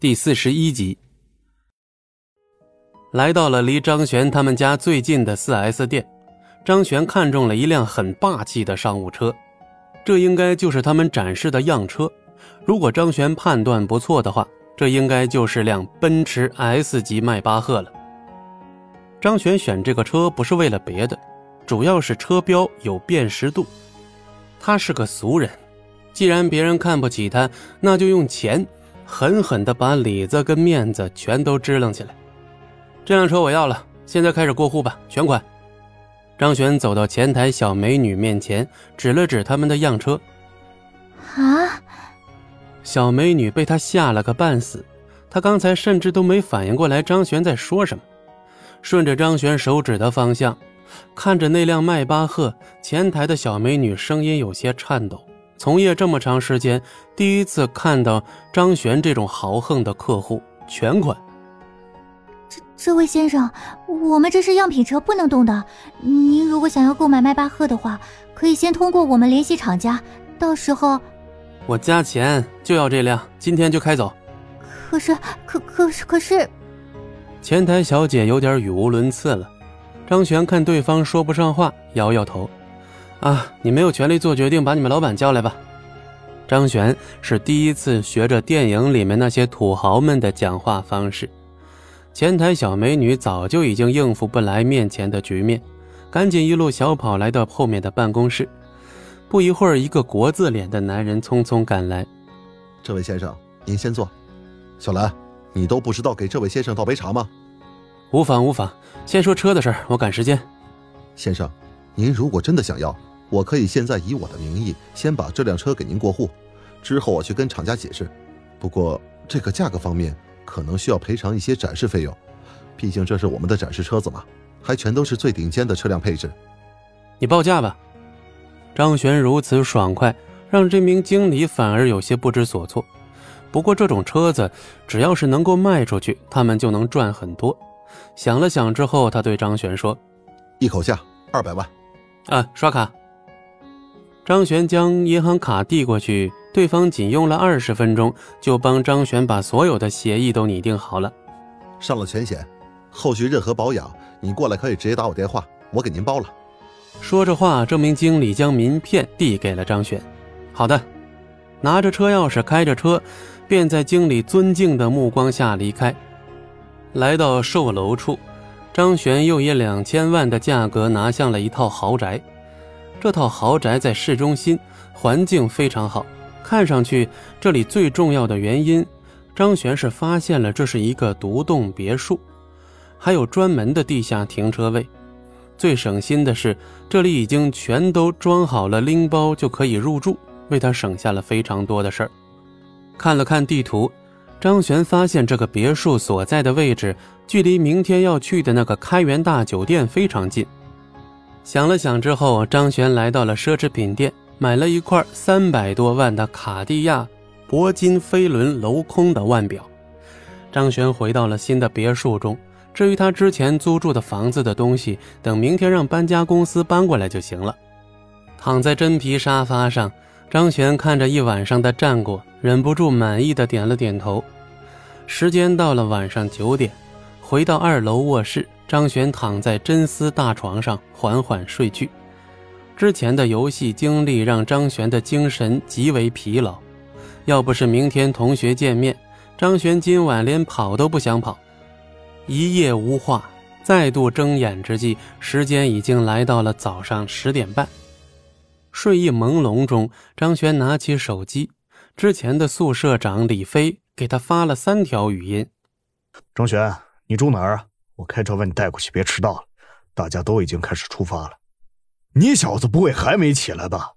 第四十一集，来到了离张璇他们家最近的四 S 店，张璇看中了一辆很霸气的商务车，这应该就是他们展示的样车。如果张璇判断不错的话，这应该就是辆奔驰 S 级迈巴赫了。张璇选这个车不是为了别的，主要是车标有辨识度。他是个俗人，既然别人看不起他，那就用钱。狠狠地把里子跟面子全都支棱起来。这辆车我要了，现在开始过户吧，全款。张璇走到前台小美女面前，指了指他们的样车。啊！小美女被他吓了个半死，她刚才甚至都没反应过来张璇在说什么。顺着张璇手指的方向，看着那辆迈巴赫，前台的小美女声音有些颤抖。从业这么长时间，第一次看到张璇这种豪横的客户，全款。这这位先生，我们这是样品车，不能动的。您如果想要购买迈巴赫的话，可以先通过我们联系厂家，到时候我加钱就要这辆，今天就开走。可是，可可是可是，前台小姐有点语无伦次了。张璇看对方说不上话，摇摇头。啊，你没有权利做决定，把你们老板叫来吧。张璇是第一次学着电影里面那些土豪们的讲话方式。前台小美女早就已经应付不来面前的局面，赶紧一路小跑来到后面的办公室。不一会儿，一个国字脸的男人匆匆赶来：“这位先生，您先坐。小兰，你都不知道给这位先生倒杯茶吗？”“无妨无妨，先说车的事儿，我赶时间。”“先生，您如果真的想要……”我可以现在以我的名义先把这辆车给您过户，之后我去跟厂家解释。不过这个价格方面可能需要赔偿一些展示费用，毕竟这是我们的展示车子嘛，还全都是最顶尖的车辆配置。你报价吧。张璇如此爽快，让这名经理反而有些不知所措。不过这种车子只要是能够卖出去，他们就能赚很多。想了想之后，他对张璇说：“一口价二百万。”啊，刷卡。张璇将银行卡递过去，对方仅用了二十分钟就帮张璇把所有的协议都拟定好了。上了全险，后续任何保养，你过来可以直接打我电话，我给您包了。说着话，这名经理将名片递给了张璇。好的，拿着车钥匙，开着车，便在经理尊敬的目光下离开。来到售楼处，张璇又以两千万的价格拿下了一套豪宅。这套豪宅在市中心，环境非常好。看上去，这里最重要的原因，张璇是发现了这是一个独栋别墅，还有专门的地下停车位。最省心的是，这里已经全都装好了，拎包就可以入住，为他省下了非常多的事儿。看了看地图，张璇发现这个别墅所在的位置，距离明天要去的那个开元大酒店非常近。想了想之后，张璇来到了奢侈品店，买了一块三百多万的卡地亚铂金飞轮镂空的腕表。张璇回到了新的别墅中，至于他之前租住的房子的东西，等明天让搬家公司搬过来就行了。躺在真皮沙发上，张璇看着一晚上的战果，忍不住满意的点了点头。时间到了晚上九点，回到二楼卧室。张璇躺在真丝大床上缓缓睡去。之前的游戏经历让张璇的精神极为疲劳，要不是明天同学见面，张璇今晚连跑都不想跑。一夜无话，再度睁眼之际，时间已经来到了早上十点半。睡意朦胧中，张璇拿起手机，之前的宿舍长李飞给他发了三条语音：“张璇，你住哪儿啊？”我开车把你带过去，别迟到了。大家都已经开始出发了，你小子不会还没起来吧？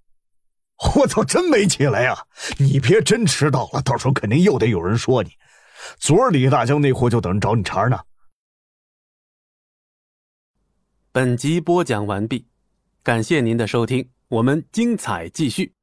我操，真没起来呀！你别真迟到了，到时候肯定又得有人说你。昨儿李大江那货就等着找你茬呢。本集播讲完毕，感谢您的收听，我们精彩继续。